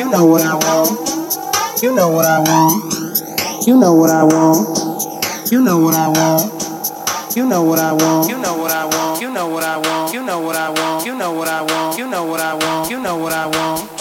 You know what I want. You know what I want. You know what I want. You know what I want. You know what I want. You know what I want. You know what I want. You know what I want. You know what I want. You know what I want. You know what I want.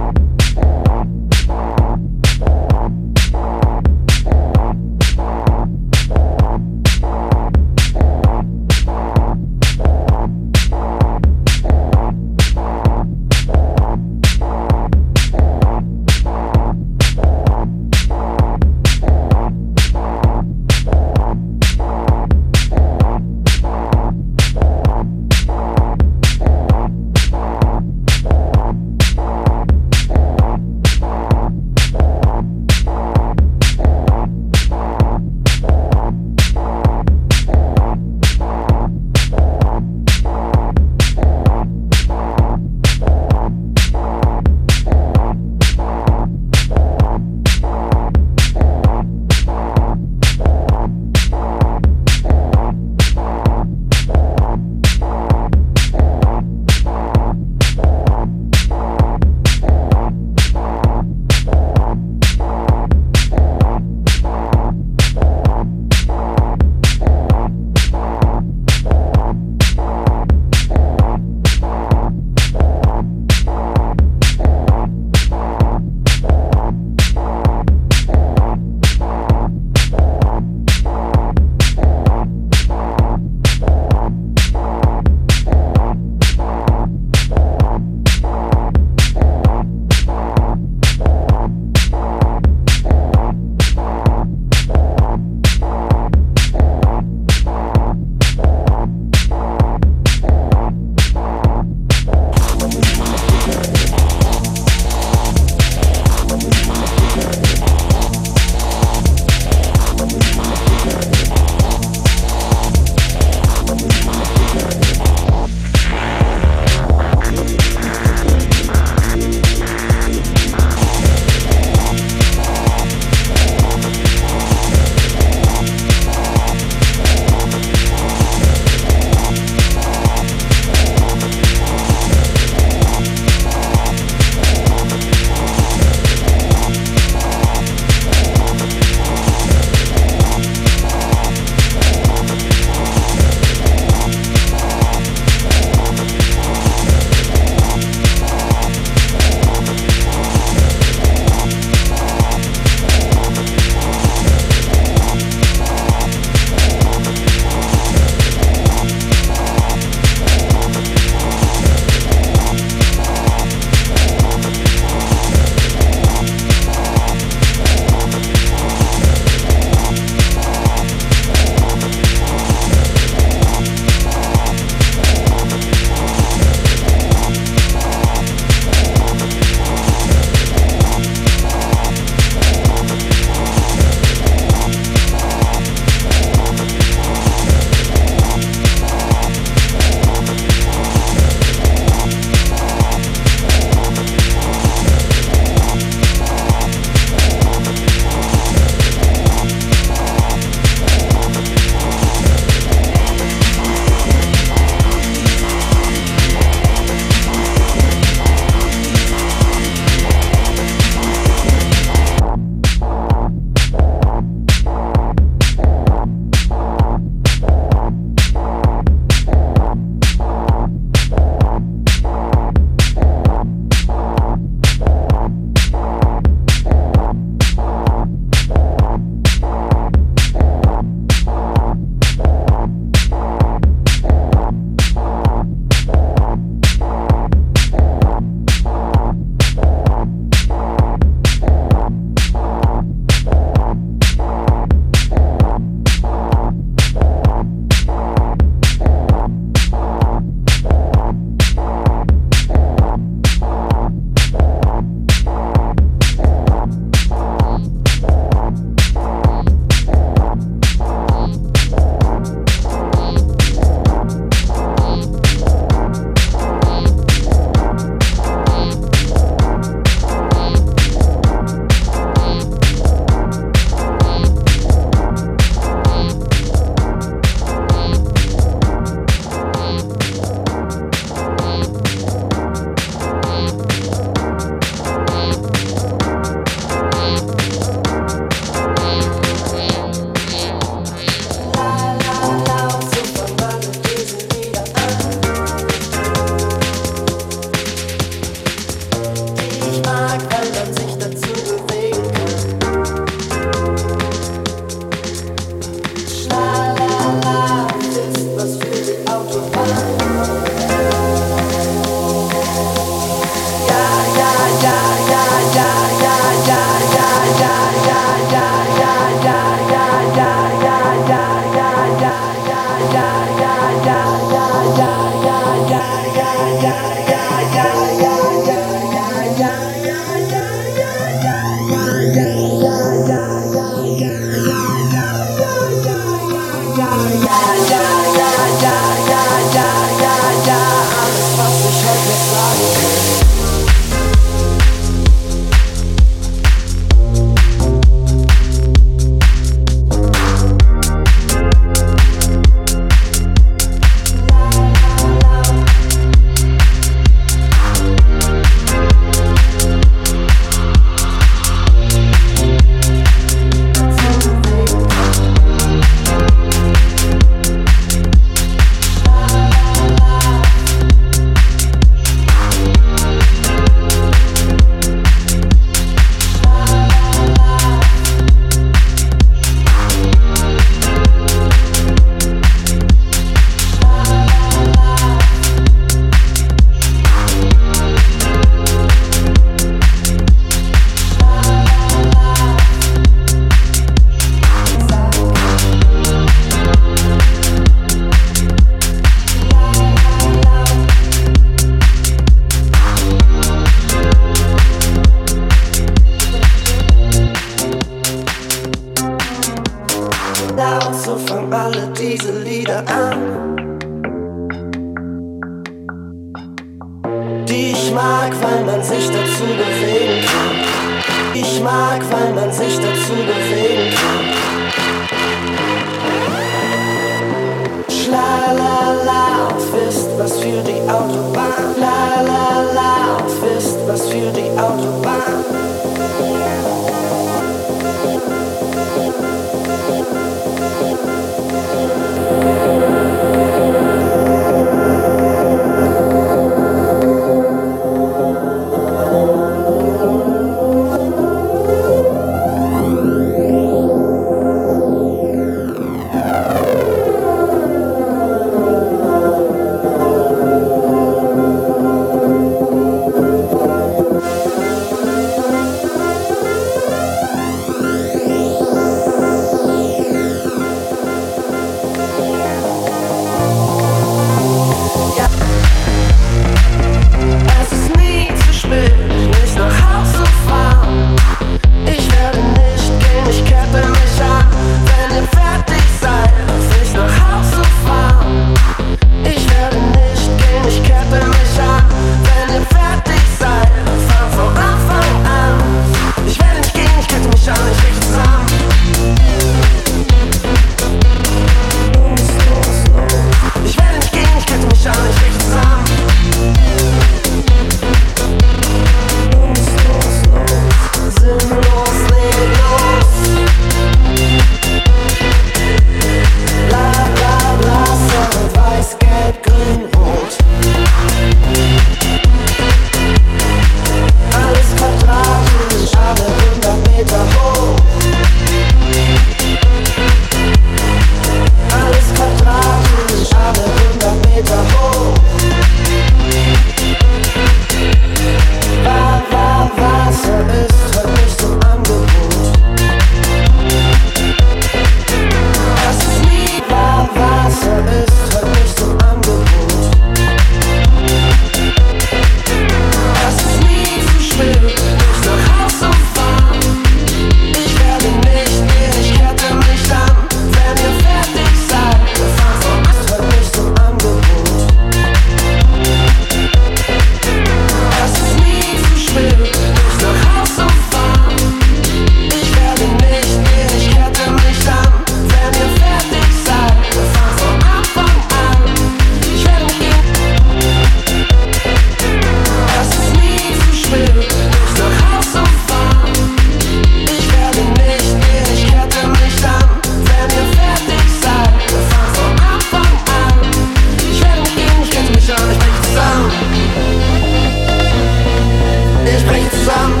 Wir sprechen zusammen.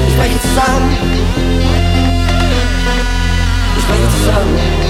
Wir sprechen zusammen. Wir sprechen zusammen.